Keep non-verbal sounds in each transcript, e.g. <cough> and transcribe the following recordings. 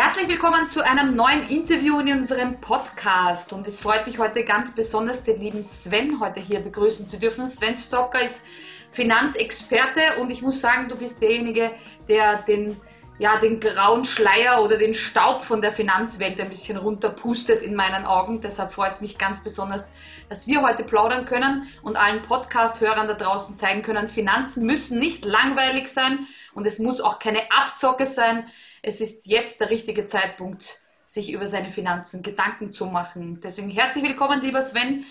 Herzlich willkommen zu einem neuen Interview in unserem Podcast. Und es freut mich heute ganz besonders, den lieben Sven heute hier begrüßen zu dürfen. Sven Stocker ist Finanzexperte und ich muss sagen, du bist derjenige, der den, ja, den grauen Schleier oder den Staub von der Finanzwelt ein bisschen runterpustet in meinen Augen. Deshalb freut es mich ganz besonders, dass wir heute plaudern können und allen Podcast-Hörern da draußen zeigen können, Finanzen müssen nicht langweilig sein und es muss auch keine Abzocke sein es ist jetzt der richtige Zeitpunkt, sich über seine Finanzen Gedanken zu machen. Deswegen herzlich willkommen, lieber Sven.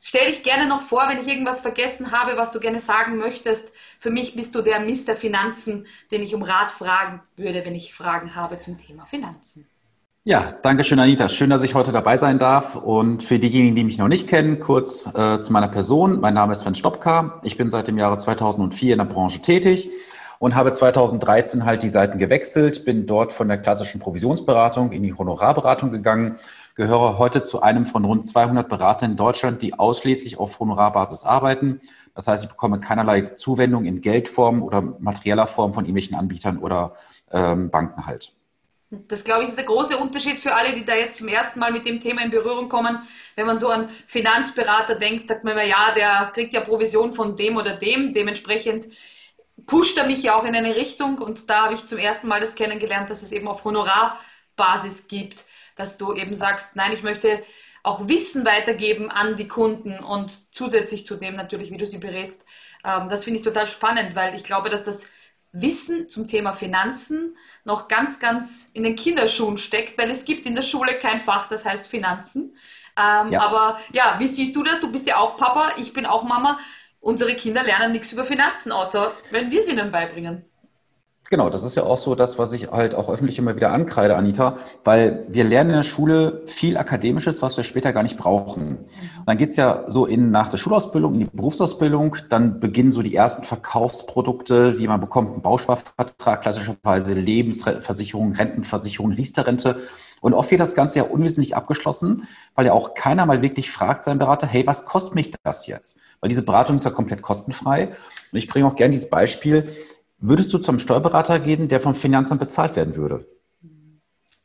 Stell dich gerne noch vor, wenn ich irgendwas vergessen habe, was du gerne sagen möchtest. Für mich bist du der Mister Finanzen, den ich um Rat fragen würde, wenn ich Fragen habe zum Thema Finanzen. Ja, danke schön, Anita. Schön, dass ich heute dabei sein darf. Und für diejenigen, die mich noch nicht kennen, kurz äh, zu meiner Person. Mein Name ist Sven Stopka. Ich bin seit dem Jahre 2004 in der Branche tätig und habe 2013 halt die Seiten gewechselt, bin dort von der klassischen Provisionsberatung in die Honorarberatung gegangen, gehöre heute zu einem von rund 200 Beratern in Deutschland, die ausschließlich auf Honorarbasis arbeiten. Das heißt, ich bekomme keinerlei Zuwendung in Geldform oder materieller Form von irgendwelchen Anbietern oder ähm, Banken halt. Das, glaube ich, ist der große Unterschied für alle, die da jetzt zum ersten Mal mit dem Thema in Berührung kommen. Wenn man so an Finanzberater denkt, sagt man immer, ja, der kriegt ja Provision von dem oder dem. Dementsprechend pusht er mich ja auch in eine Richtung und da habe ich zum ersten Mal das kennengelernt, dass es eben auf Honorarbasis gibt, dass du eben sagst, nein, ich möchte auch Wissen weitergeben an die Kunden und zusätzlich zu dem natürlich, wie du sie berätst. Ähm, das finde ich total spannend, weil ich glaube, dass das Wissen zum Thema Finanzen noch ganz, ganz in den Kinderschuhen steckt, weil es gibt in der Schule kein Fach, das heißt Finanzen. Ähm, ja. Aber ja, wie siehst du das? Du bist ja auch Papa, ich bin auch Mama unsere Kinder lernen nichts über Finanzen, außer wenn wir sie ihnen beibringen. Genau, das ist ja auch so das, was ich halt auch öffentlich immer wieder ankreide, Anita, weil wir lernen in der Schule viel Akademisches, was wir später gar nicht brauchen. Und dann geht's ja so in nach der Schulausbildung, in die Berufsausbildung, dann beginnen so die ersten Verkaufsprodukte, die man bekommt, ein Bausparvertrag, klassischerweise Lebensversicherung, Rentenversicherung, Riester-Rente. Und oft wird das Ganze ja unwesentlich abgeschlossen, weil ja auch keiner mal wirklich fragt seinen Berater, hey, was kostet mich das jetzt? Weil diese Beratung ist ja komplett kostenfrei. Und ich bringe auch gerne dieses Beispiel. Würdest du zum Steuerberater gehen, der vom Finanzamt bezahlt werden würde? Genau,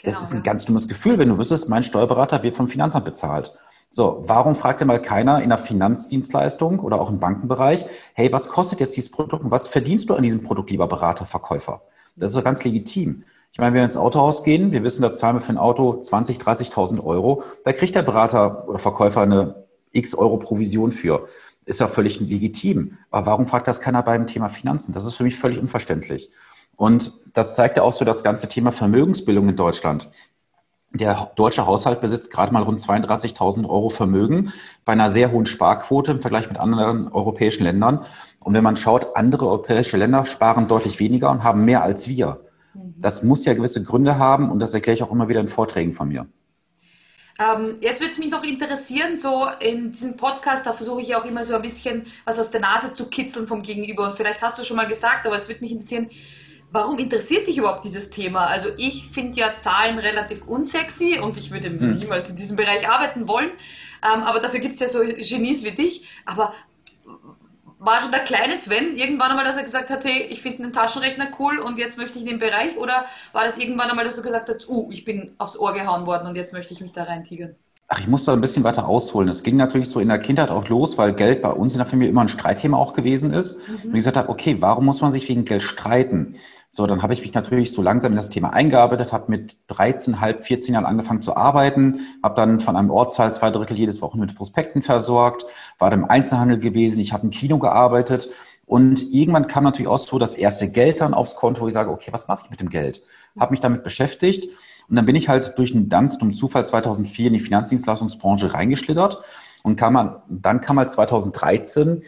das ist ein ganz dummes Gefühl, wenn du wüsstest, mein Steuerberater wird vom Finanzamt bezahlt. So, warum fragt denn mal keiner in der Finanzdienstleistung oder auch im Bankenbereich, hey, was kostet jetzt dieses Produkt und was verdienst du an diesem Produkt, lieber Berater, Verkäufer? Das ist doch ganz legitim. Ich meine, wenn wir ins Autohaus gehen, wir wissen, da zahlen wir für ein Auto 20, 30.000 Euro, da kriegt der Berater oder Verkäufer eine x Euro Provision für. Ist ja völlig legitim. Aber warum fragt das keiner beim Thema Finanzen? Das ist für mich völlig unverständlich. Und das zeigt ja auch so das ganze Thema Vermögensbildung in Deutschland. Der deutsche Haushalt besitzt gerade mal rund 32.000 Euro Vermögen bei einer sehr hohen Sparquote im Vergleich mit anderen europäischen Ländern. Und wenn man schaut, andere europäische Länder sparen deutlich weniger und haben mehr als wir. Mhm. Das muss ja gewisse Gründe haben und das erkläre ich auch immer wieder in Vorträgen von mir. Ähm, jetzt würde es mich noch interessieren, so in diesem Podcast, da versuche ich auch immer so ein bisschen was aus der Nase zu kitzeln vom Gegenüber. Und vielleicht hast du schon mal gesagt, aber es würde mich interessieren, warum interessiert dich überhaupt dieses Thema? Also ich finde ja Zahlen relativ unsexy und ich würde hm. niemals in diesem Bereich arbeiten wollen. Ähm, aber dafür gibt es ja so Genies wie dich. Aber war schon der kleine Sven irgendwann einmal, dass er gesagt hat, hey, ich finde einen Taschenrechner cool und jetzt möchte ich in den Bereich? Oder war das irgendwann einmal, dass du gesagt hast, uh, ich bin aufs Ohr gehauen worden und jetzt möchte ich mich da reintigern? Ach, ich muss da ein bisschen weiter ausholen. Es ging natürlich so in der Kindheit auch los, weil Geld bei uns in der Familie immer ein Streitthema auch gewesen ist. Mhm. Und ich gesagt habe, okay, warum muss man sich wegen Geld streiten? So, dann habe ich mich natürlich so langsam in das Thema eingearbeitet, habe mit 13, halb 14 Jahren angefangen zu arbeiten, habe dann von einem Ortsteil zwei Drittel jedes Wochen mit Prospekten versorgt, war dann im Einzelhandel gewesen, ich habe im Kino gearbeitet und irgendwann kam natürlich auch so das erste Geld dann aufs Konto, wo ich sage, okay, was mache ich mit dem Geld? Habe mich damit beschäftigt und dann bin ich halt durch einen ganz dummen Zufall 2004 in die Finanzdienstleistungsbranche reingeschlittert und kam man, dann kam halt 2013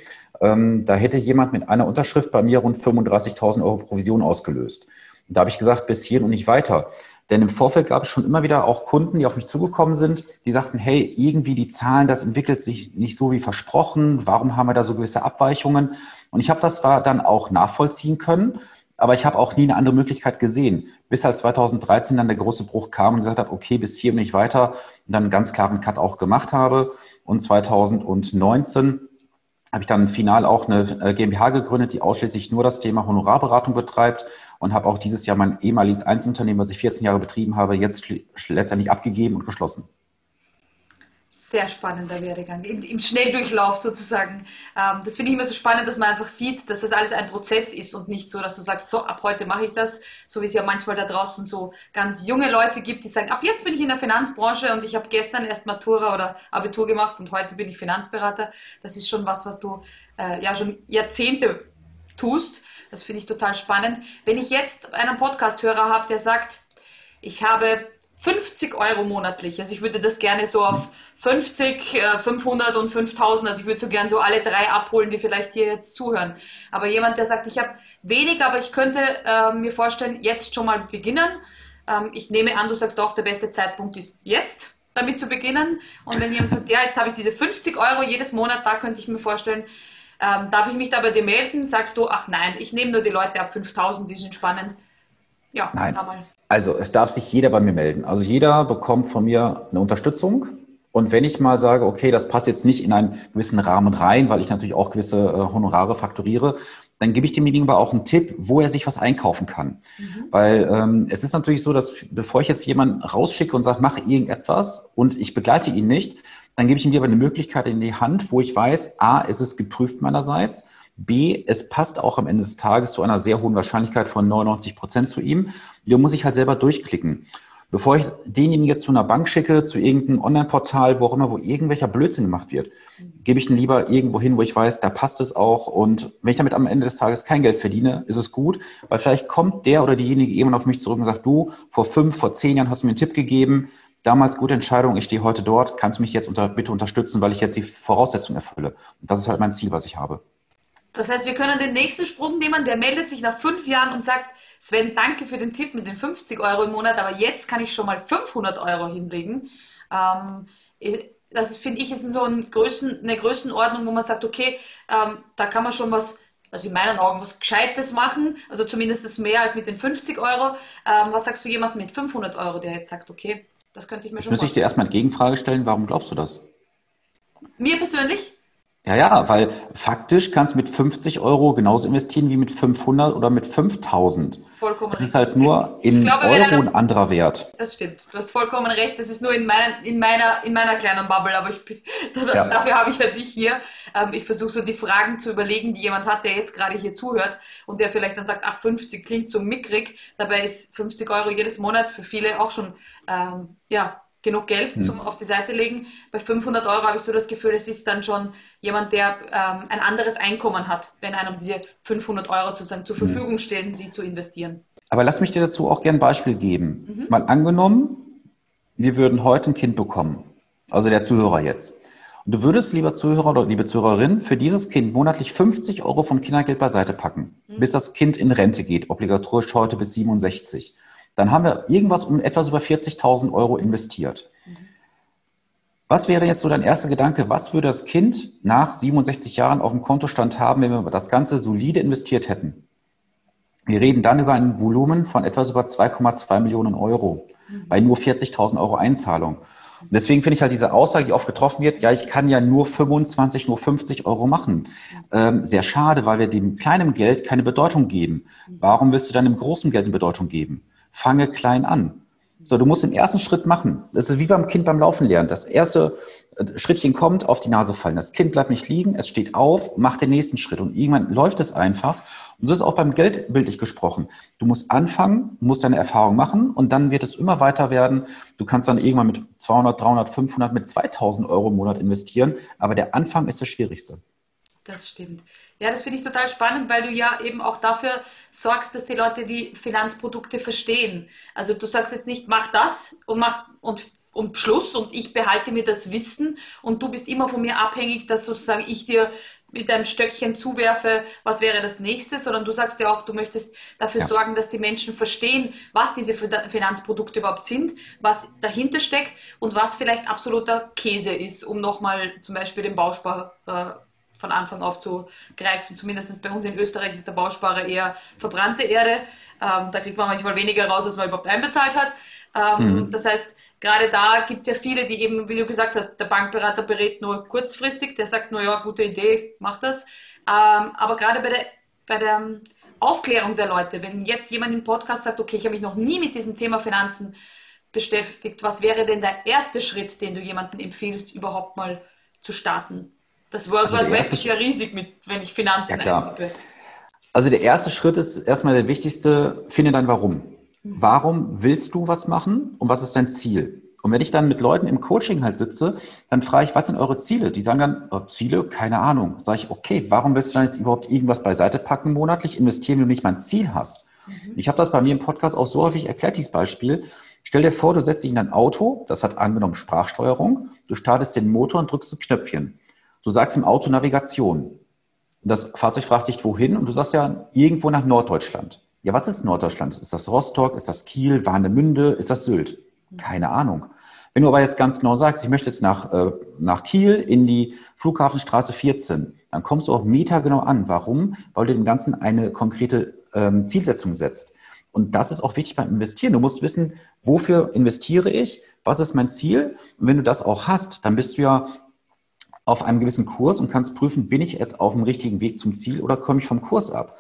ähm, da hätte jemand mit einer Unterschrift bei mir rund 35.000 Euro Provision ausgelöst. Und da habe ich gesagt, bis hierhin und nicht weiter. Denn im Vorfeld gab es schon immer wieder auch Kunden, die auf mich zugekommen sind, die sagten, hey, irgendwie die Zahlen, das entwickelt sich nicht so wie versprochen. Warum haben wir da so gewisse Abweichungen? Und ich habe das zwar dann auch nachvollziehen können, aber ich habe auch nie eine andere Möglichkeit gesehen, bis halt 2013 dann der große Bruch kam und gesagt habe, okay, bis hier und nicht weiter und dann einen ganz klaren Cut auch gemacht habe. Und 2019 habe ich dann final auch eine äh, GmbH gegründet, die ausschließlich nur das Thema Honorarberatung betreibt und habe auch dieses Jahr mein ehemaliges Einzelunternehmen, was ich 14 Jahre betrieben habe, jetzt letztendlich abgegeben und geschlossen sehr spannender Werdegang, im Schnelldurchlauf sozusagen. Ähm, das finde ich immer so spannend, dass man einfach sieht, dass das alles ein Prozess ist und nicht so, dass du sagst, so ab heute mache ich das, so wie es ja manchmal da draußen so ganz junge Leute gibt, die sagen, ab jetzt bin ich in der Finanzbranche und ich habe gestern erst Matura oder Abitur gemacht und heute bin ich Finanzberater. Das ist schon was, was du äh, ja schon Jahrzehnte tust. Das finde ich total spannend. Wenn ich jetzt einen Podcast-Hörer habe, der sagt, ich habe 50 Euro monatlich. Also ich würde das gerne so auf 50, 500 äh, und 5000, also ich würde so gerne so alle drei abholen, die vielleicht hier jetzt zuhören. Aber jemand, der sagt, ich habe wenig, aber ich könnte äh, mir vorstellen, jetzt schon mal beginnen. Ähm, ich nehme an, du sagst auch, der beste Zeitpunkt ist jetzt, damit zu beginnen. Und wenn jemand sagt, ja, jetzt habe ich diese 50 Euro jedes Monat, da könnte ich mir vorstellen, ähm, darf ich mich da bei dir melden? Sagst du, ach nein, ich nehme nur die Leute ab 5000, die sind spannend. Ja, nein. Also es darf sich jeder bei mir melden. Also jeder bekommt von mir eine Unterstützung. Und wenn ich mal sage, okay, das passt jetzt nicht in einen gewissen Rahmen rein, weil ich natürlich auch gewisse äh, Honorare fakturiere, dann gebe ich demjenigen aber auch einen Tipp, wo er sich was einkaufen kann. Mhm. Weil ähm, es ist natürlich so, dass bevor ich jetzt jemanden rausschicke und sage, mach irgendetwas und ich begleite ihn nicht, dann gebe ich ihm lieber eine Möglichkeit in die Hand, wo ich weiß, a, ist es geprüft meinerseits B, es passt auch am Ende des Tages zu einer sehr hohen Wahrscheinlichkeit von 99 Prozent zu ihm. Da muss ich halt selber durchklicken. Bevor ich denjenigen jetzt zu einer Bank schicke, zu irgendeinem Online-Portal, wo auch immer, wo irgendwelcher Blödsinn gemacht wird, gebe ich ihn lieber irgendwo hin, wo ich weiß, da passt es auch. Und wenn ich damit am Ende des Tages kein Geld verdiene, ist es gut, weil vielleicht kommt der oder diejenige jemand auf mich zurück und sagt, du, vor fünf, vor zehn Jahren hast du mir einen Tipp gegeben, damals gute Entscheidung, ich stehe heute dort, kannst du mich jetzt unter, bitte unterstützen, weil ich jetzt die Voraussetzungen erfülle. Und das ist halt mein Ziel, was ich habe. Das heißt, wir können den nächsten Sprung nehmen, der meldet sich nach fünf Jahren und sagt, Sven, danke für den Tipp mit den 50 Euro im Monat, aber jetzt kann ich schon mal 500 Euro hinlegen. Ähm, das finde ich ist so ein Größen, eine Größenordnung, wo man sagt, okay, ähm, da kann man schon was, also in meinen Augen was Gescheites machen, also zumindest mehr als mit den 50 Euro. Ähm, was sagst du jemandem mit 500 Euro, der jetzt sagt, okay, das könnte ich mir schon Muss ich dir erstmal eine Gegenfrage stellen, warum glaubst du das? Mir persönlich? Ja, ja, weil faktisch kannst du mit 50 Euro genauso investieren wie mit 500 oder mit 5000. Vollkommen Das ist halt nur in glaube, Euro ein anderer Wert. Das stimmt. Du hast vollkommen recht. Das ist nur in, mein, in, meiner, in meiner kleinen Bubble, aber ich, <laughs> ja. dafür habe ich ja dich hier. Ähm, ich versuche so die Fragen zu überlegen, die jemand hat, der jetzt gerade hier zuhört und der vielleicht dann sagt, ach, 50 klingt so mickrig. Dabei ist 50 Euro jedes Monat für viele auch schon, ähm, ja, genug Geld hm. zum auf die Seite legen. Bei 500 Euro habe ich so das Gefühl, es ist dann schon jemand, der ähm, ein anderes Einkommen hat, wenn einem diese 500 Euro sozusagen zur hm. Verfügung stellen, sie zu investieren. Aber lass mich dir dazu auch gerne ein Beispiel geben. Mhm. Mal angenommen, wir würden heute ein Kind bekommen, also der Zuhörer jetzt. Und du würdest, lieber Zuhörer oder liebe Zuhörerin, für dieses Kind monatlich 50 Euro vom Kindergeld beiseite packen, mhm. bis das Kind in Rente geht, obligatorisch heute bis 67 dann haben wir irgendwas um etwas über 40.000 Euro investiert. Was wäre jetzt so dein erster Gedanke? Was würde das Kind nach 67 Jahren auf dem Kontostand haben, wenn wir das Ganze solide investiert hätten? Wir reden dann über ein Volumen von etwas über 2,2 Millionen Euro bei nur 40.000 Euro Einzahlung. deswegen finde ich halt diese Aussage, die oft getroffen wird, ja, ich kann ja nur 25, nur 50 Euro machen. Ähm, sehr schade, weil wir dem kleinen Geld keine Bedeutung geben. Warum willst du dann dem großen Geld eine Bedeutung geben? Fange klein an. So, du musst den ersten Schritt machen. Das ist wie beim Kind beim Laufen lernen. Das erste äh, Schrittchen kommt, auf die Nase fallen. Das Kind bleibt nicht liegen, es steht auf, macht den nächsten Schritt und irgendwann läuft es einfach. Und so ist auch beim Geld bildlich gesprochen. Du musst anfangen, musst deine Erfahrung machen und dann wird es immer weiter werden. Du kannst dann irgendwann mit 200, 300, 500, mit 2000 Euro im Monat investieren. Aber der Anfang ist das Schwierigste. Das stimmt. Ja, das finde ich total spannend, weil du ja eben auch dafür sorgst, dass die Leute die Finanzprodukte verstehen. Also du sagst jetzt nicht, mach das und mach und, und Schluss und ich behalte mir das Wissen und du bist immer von mir abhängig, dass sozusagen ich dir mit einem Stöckchen zuwerfe, was wäre das nächste, sondern du sagst ja auch, du möchtest dafür ja. sorgen, dass die Menschen verstehen, was diese Finanzprodukte überhaupt sind, was dahinter steckt und was vielleicht absoluter Käse ist, um nochmal zum Beispiel den Bauspar äh, von Anfang auf zu greifen. Zumindest bei uns in Österreich ist der Bausparer eher verbrannte Erde. Ähm, da kriegt man manchmal weniger raus, als man überhaupt einbezahlt hat. Ähm, mhm. Das heißt, gerade da gibt es ja viele, die eben, wie du gesagt hast, der Bankberater berät nur kurzfristig, der sagt nur, ja, gute Idee, mach das. Ähm, aber gerade bei der, bei der Aufklärung der Leute. Wenn jetzt jemand im Podcast sagt, okay, ich habe mich noch nie mit diesem Thema Finanzen beschäftigt, was wäre denn der erste Schritt, den du jemandem empfiehlst, überhaupt mal zu starten? Das World also Wide Web ist ja riesig, mit, wenn ich Finanzen ja, eintippe. Also der erste Schritt ist erstmal der wichtigste, finde dein Warum. Mhm. Warum willst du was machen und was ist dein Ziel? Und wenn ich dann mit Leuten im Coaching halt sitze, dann frage ich, was sind eure Ziele? Die sagen dann, oh, Ziele, keine Ahnung. Sage ich, okay, warum willst du dann jetzt überhaupt irgendwas beiseite packen monatlich, investieren, wenn du nicht mal ein Ziel hast? Mhm. Ich habe das bei mir im Podcast auch so häufig erklärt, dieses Beispiel. Stell dir vor, du setzt dich in ein Auto, das hat angenommen Sprachsteuerung, du startest den Motor und drückst ein Knöpfchen. Du sagst im Auto Navigation. Das Fahrzeug fragt dich, wohin? Und du sagst ja, irgendwo nach Norddeutschland. Ja, was ist Norddeutschland? Ist das Rostock? Ist das Kiel? Warnemünde? Ist das Sylt? Keine Ahnung. Wenn du aber jetzt ganz genau sagst, ich möchte jetzt nach, äh, nach Kiel in die Flughafenstraße 14, dann kommst du auch metergenau an. Warum? Weil du dem Ganzen eine konkrete ähm, Zielsetzung setzt. Und das ist auch wichtig beim Investieren. Du musst wissen, wofür investiere ich? Was ist mein Ziel? Und wenn du das auch hast, dann bist du ja auf einem gewissen Kurs und kannst prüfen, bin ich jetzt auf dem richtigen Weg zum Ziel oder komme ich vom Kurs ab?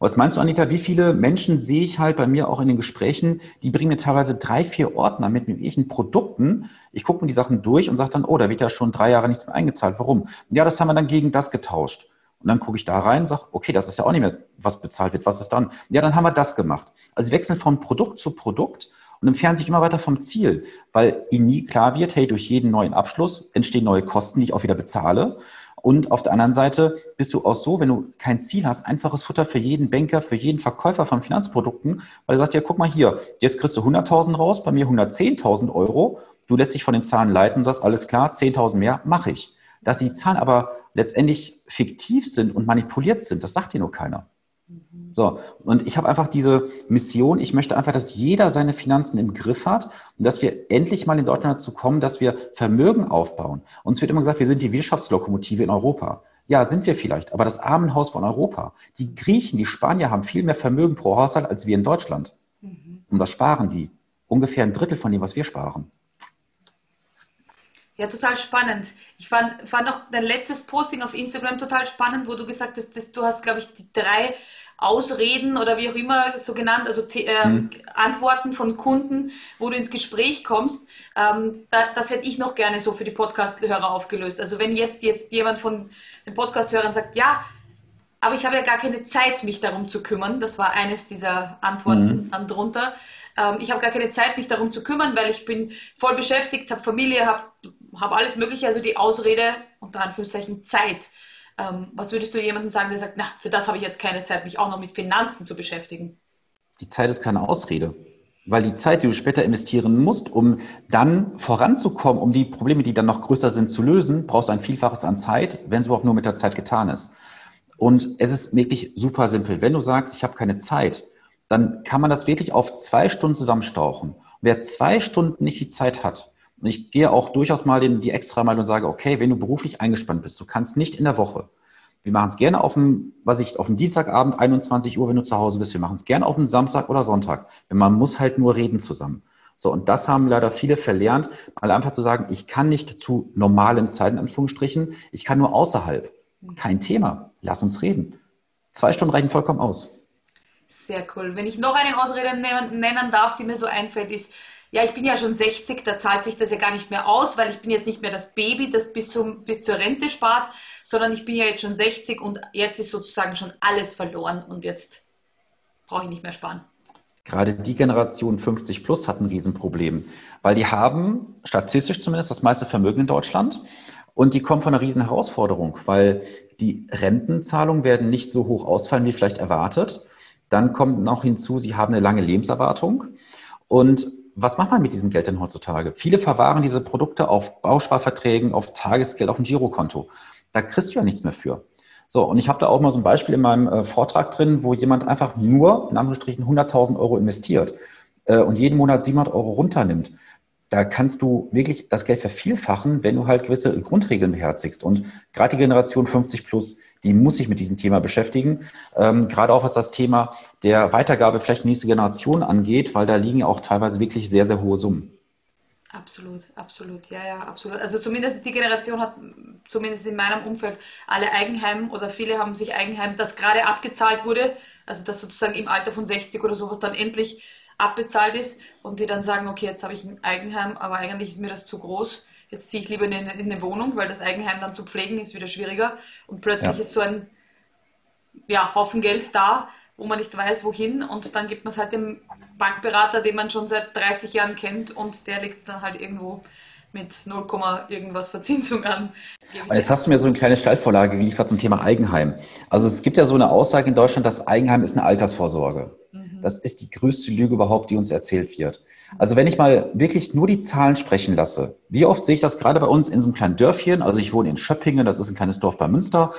Was meinst du, Anita, wie viele Menschen sehe ich halt bei mir auch in den Gesprächen, die bringen mir teilweise drei, vier Ordner mit irgendwelchen Produkten. Ich gucke mir die Sachen durch und sage dann, oh, da wird ja schon drei Jahre nichts mehr eingezahlt. Warum? Ja, das haben wir dann gegen das getauscht. Und dann gucke ich da rein und sage, okay, das ist ja auch nicht mehr, was bezahlt wird. Was ist dann? Ja, dann haben wir das gemacht. Also sie wechseln von Produkt zu Produkt und entfernen sich immer weiter vom Ziel, weil ihnen nie klar wird, hey, durch jeden neuen Abschluss entstehen neue Kosten, die ich auch wieder bezahle. Und auf der anderen Seite bist du auch so, wenn du kein Ziel hast, einfaches Futter für jeden Banker, für jeden Verkäufer von Finanzprodukten, weil er sagt, ja, guck mal hier, jetzt kriegst du 100.000 raus, bei mir 110.000 Euro. Du lässt dich von den Zahlen leiten und sagst, alles klar, 10.000 mehr, mache ich. Dass die Zahlen aber letztendlich fiktiv sind und manipuliert sind, das sagt dir nur keiner. So, und ich habe einfach diese Mission, ich möchte einfach, dass jeder seine Finanzen im Griff hat und dass wir endlich mal in Deutschland dazu kommen, dass wir Vermögen aufbauen. Uns wird immer gesagt, wir sind die Wirtschaftslokomotive in Europa. Ja, sind wir vielleicht, aber das Armenhaus von Europa. Die Griechen, die Spanier haben viel mehr Vermögen pro Haushalt als wir in Deutschland. Mhm. Und was sparen die? Ungefähr ein Drittel von dem, was wir sparen. Ja, total spannend. Ich fand, fand auch dein letztes Posting auf Instagram total spannend, wo du gesagt hast, dass du hast, glaube ich, die drei Ausreden oder wie auch immer so genannt, also äh, mhm. Antworten von Kunden, wo du ins Gespräch kommst. Ähm, da, das hätte ich noch gerne so für die Podcast-Hörer aufgelöst. Also wenn jetzt, jetzt jemand von den Podcast-Hörern sagt, ja, aber ich habe ja gar keine Zeit, mich darum zu kümmern. Das war eines dieser Antworten mhm. dann drunter. Ähm, ich habe gar keine Zeit, mich darum zu kümmern, weil ich bin voll beschäftigt, habe Familie, habe hab alles Mögliche, also die Ausrede, unter Anführungszeichen Zeit. Ähm, was würdest du jemandem sagen, der sagt, na, für das habe ich jetzt keine Zeit, mich auch noch mit Finanzen zu beschäftigen? Die Zeit ist keine Ausrede. Weil die Zeit, die du später investieren musst, um dann voranzukommen, um die Probleme, die dann noch größer sind, zu lösen, brauchst du ein Vielfaches an Zeit, wenn es überhaupt nur mit der Zeit getan ist. Und es ist wirklich super simpel. Wenn du sagst, ich habe keine Zeit, dann kann man das wirklich auf zwei Stunden zusammenstauchen. Wer zwei Stunden nicht die Zeit hat, und ich gehe auch durchaus mal den, die extra mal und sage, okay, wenn du beruflich eingespannt bist, du kannst nicht in der Woche. Wir machen es gerne auf dem, was ich, auf dem Dienstagabend, 21 Uhr, wenn du zu Hause bist. Wir machen es gerne auf dem Samstag oder Sonntag. Wenn man muss halt nur reden zusammen. So, und das haben leider viele verlernt, mal einfach zu sagen, ich kann nicht zu normalen Zeiten, in Anführungsstrichen, ich kann nur außerhalb. Kein Thema. Lass uns reden. Zwei Stunden reichen vollkommen aus. Sehr cool. Wenn ich noch eine Ausrede nennen darf, die mir so einfällt, ist, ja, ich bin ja schon 60, da zahlt sich das ja gar nicht mehr aus, weil ich bin jetzt nicht mehr das Baby, das bis, zum, bis zur Rente spart, sondern ich bin ja jetzt schon 60 und jetzt ist sozusagen schon alles verloren und jetzt brauche ich nicht mehr sparen. Gerade die Generation 50 plus hat ein Riesenproblem, weil die haben statistisch zumindest das meiste Vermögen in Deutschland und die kommen von einer riesen Herausforderung, weil die Rentenzahlungen werden nicht so hoch ausfallen wie vielleicht erwartet. Dann kommt noch hinzu, sie haben eine lange Lebenserwartung und was macht man mit diesem Geld denn heutzutage? Viele verwahren diese Produkte auf Bausparverträgen, auf Tagesgeld, auf ein Girokonto. Da kriegst du ja nichts mehr für. So, und ich habe da auch mal so ein Beispiel in meinem äh, Vortrag drin, wo jemand einfach nur, in Anführungsstrichen, 100.000 Euro investiert äh, und jeden Monat 700 Euro runternimmt da kannst du wirklich das Geld vervielfachen, wenn du halt gewisse Grundregeln beherzigst. Und gerade die Generation 50 plus, die muss sich mit diesem Thema beschäftigen. Ähm, gerade auch was das Thema der Weitergabe vielleicht nächste Generation angeht, weil da liegen ja auch teilweise wirklich sehr, sehr hohe Summen. Absolut, absolut, ja, ja, absolut. Also zumindest die Generation hat, zumindest in meinem Umfeld, alle Eigenheim oder viele haben sich Eigenheim, das gerade abgezahlt wurde, also das sozusagen im Alter von 60 oder sowas dann endlich abbezahlt ist und die dann sagen, okay, jetzt habe ich ein Eigenheim, aber eigentlich ist mir das zu groß. Jetzt ziehe ich lieber in eine, in eine Wohnung, weil das Eigenheim dann zu pflegen ist wieder schwieriger. Und plötzlich ja. ist so ein ja, Haufen Geld da, wo man nicht weiß, wohin. Und dann gibt man es halt dem Bankberater, den man schon seit 30 Jahren kennt und der liegt dann halt irgendwo mit 0, irgendwas Verzinsung an. Und jetzt hast du mir so eine kleine Steilvorlage geliefert zum Thema Eigenheim. Also es gibt ja so eine Aussage in Deutschland, dass Eigenheim ist eine Altersvorsorge. Mhm. Das ist die größte Lüge überhaupt, die uns erzählt wird. Also wenn ich mal wirklich nur die Zahlen sprechen lasse, wie oft sehe ich das gerade bei uns in so einem kleinen Dörfchen, also ich wohne in Schöppingen, das ist ein kleines Dorf bei Münster,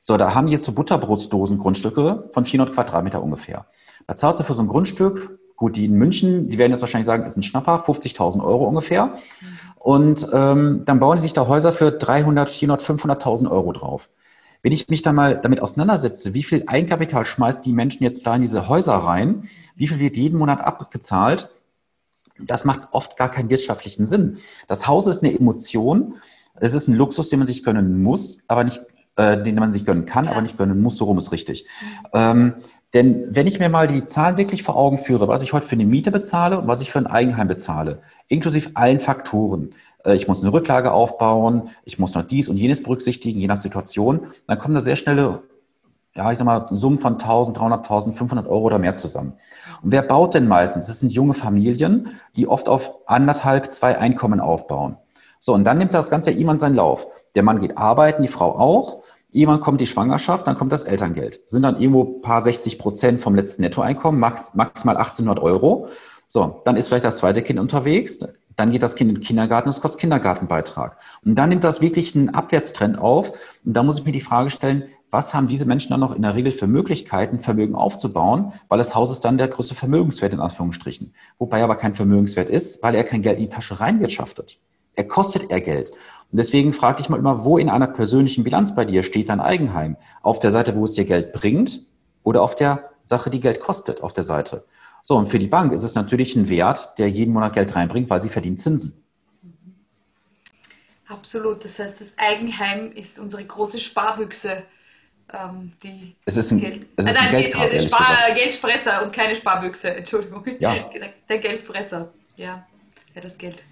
so, da haben die jetzt so Butterbrotsdosen Grundstücke von 400 Quadratmeter ungefähr. Da zahlst du für so ein Grundstück Gut, die in München, die werden jetzt wahrscheinlich sagen, das ist ein Schnapper, 50.000 Euro ungefähr. Und ähm, dann bauen sie sich da Häuser für 300, 400, 500.000 Euro drauf. Wenn ich mich dann mal damit auseinandersetze, wie viel Eigenkapital schmeißt die Menschen jetzt da in diese Häuser rein, wie viel wird jeden Monat abgezahlt, das macht oft gar keinen wirtschaftlichen Sinn. Das Haus ist eine Emotion, es ist ein Luxus, den man sich gönnen muss, aber nicht, äh, den man sich gönnen kann, aber nicht gönnen muss, so rum ist richtig. Ähm, denn wenn ich mir mal die Zahlen wirklich vor Augen führe, was ich heute für eine Miete bezahle und was ich für ein Eigenheim bezahle, inklusive allen Faktoren, äh, ich muss eine Rücklage aufbauen, ich muss noch dies und jenes berücksichtigen, je nach Situation, dann kommen da sehr schnelle, ja, ich sag mal, Summen von 1000, 300, 1500 Euro oder mehr zusammen. Und wer baut denn meistens? Das sind junge Familien, die oft auf anderthalb, zwei Einkommen aufbauen. So, und dann nimmt das Ganze ja jemand seinen Lauf. Der Mann geht arbeiten, die Frau auch. Irgendwann kommt die Schwangerschaft, dann kommt das Elterngeld. Sind dann irgendwo paar 60 Prozent vom letzten Nettoeinkommen, maximal 1800 Euro. So, dann ist vielleicht das zweite Kind unterwegs, dann geht das Kind in den Kindergarten, das kostet Kindergartenbeitrag. Und dann nimmt das wirklich einen Abwärtstrend auf. Und da muss ich mir die Frage stellen, was haben diese Menschen dann noch in der Regel für Möglichkeiten, Vermögen aufzubauen, weil das Haus ist dann der größte Vermögenswert in Anführungsstrichen. Wobei aber kein Vermögenswert ist, weil er kein Geld in die Tasche reinwirtschaftet. Er kostet er Geld. Und deswegen frage ich mal immer, wo in einer persönlichen Bilanz bei dir steht dein Eigenheim? Auf der Seite, wo es dir Geld bringt oder auf der Sache, die Geld kostet, auf der Seite? So, und für die Bank ist es natürlich ein Wert, der jeden Monat Geld reinbringt, weil sie verdient Zinsen. Absolut. Das heißt, das Eigenheim ist unsere große Sparbüchse. Ähm, die es ist ein, Geld, es ist äh, nein, ein Geldkarte, Spar, Geldfresser und keine Sparbüchse. <laughs> Entschuldigung. Ja. Der Geldfresser. Ja, ja das Geld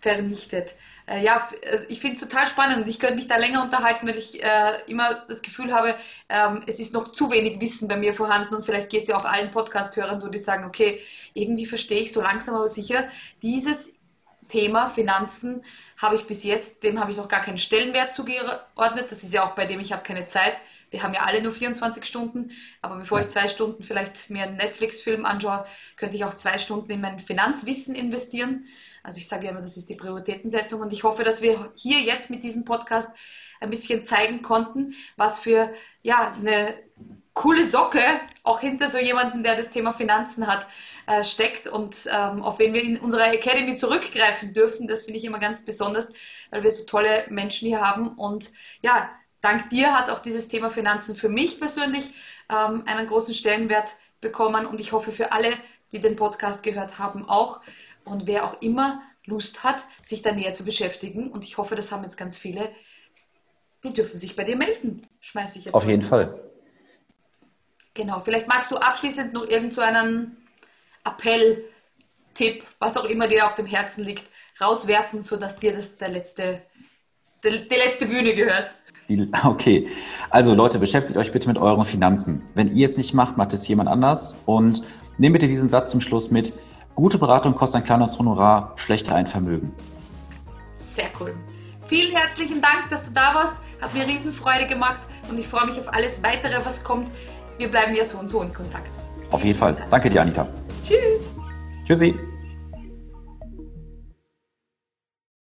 vernichtet. Äh, ja, äh, ich finde es total spannend und ich könnte mich da länger unterhalten, weil ich äh, immer das Gefühl habe, ähm, es ist noch zu wenig Wissen bei mir vorhanden und vielleicht geht es ja auch allen Podcast-Hörern so, die sagen, okay, irgendwie verstehe ich so langsam aber sicher, dieses Thema Finanzen habe ich bis jetzt, dem habe ich noch gar keinen Stellenwert zugeordnet. Das ist ja auch bei dem, ich habe keine Zeit. Wir haben ja alle nur 24 Stunden, aber bevor ich zwei Stunden vielleicht mir einen Netflix-Film anschaue, könnte ich auch zwei Stunden in mein Finanzwissen investieren. Also ich sage immer, das ist die Prioritätensetzung und ich hoffe, dass wir hier jetzt mit diesem Podcast ein bisschen zeigen konnten, was für ja, eine coole Socke auch hinter so jemanden, der das Thema Finanzen hat, äh, steckt und ähm, auf wen wir in unserer Academy zurückgreifen dürfen. Das finde ich immer ganz besonders, weil wir so tolle Menschen hier haben. Und ja, dank dir hat auch dieses Thema Finanzen für mich persönlich ähm, einen großen Stellenwert bekommen und ich hoffe für alle, die den Podcast gehört haben, auch. Und wer auch immer Lust hat, sich da näher zu beschäftigen, und ich hoffe, das haben jetzt ganz viele, die dürfen sich bei dir melden. Schmeiße ich jetzt. Auf jeden Fall. Genau, vielleicht magst du abschließend noch irgend so einen Appell, Tipp, was auch immer dir auf dem Herzen liegt, rauswerfen, sodass dir das der letzte, der, die letzte Bühne gehört. Die, okay, also Leute, beschäftigt euch bitte mit euren Finanzen. Wenn ihr es nicht macht, macht es jemand anders. Und nehmt bitte diesen Satz zum Schluss mit. Gute Beratung kostet ein kleines Honorar, schlechter ein Vermögen. Sehr cool. Vielen herzlichen Dank, dass du da warst. Hat mir Riesenfreude gemacht und ich freue mich auf alles weitere, was kommt. Wir bleiben ja so und so in Kontakt. Auf jeden Fall. Danke dir, Anita. Tschüss. Tschüssi.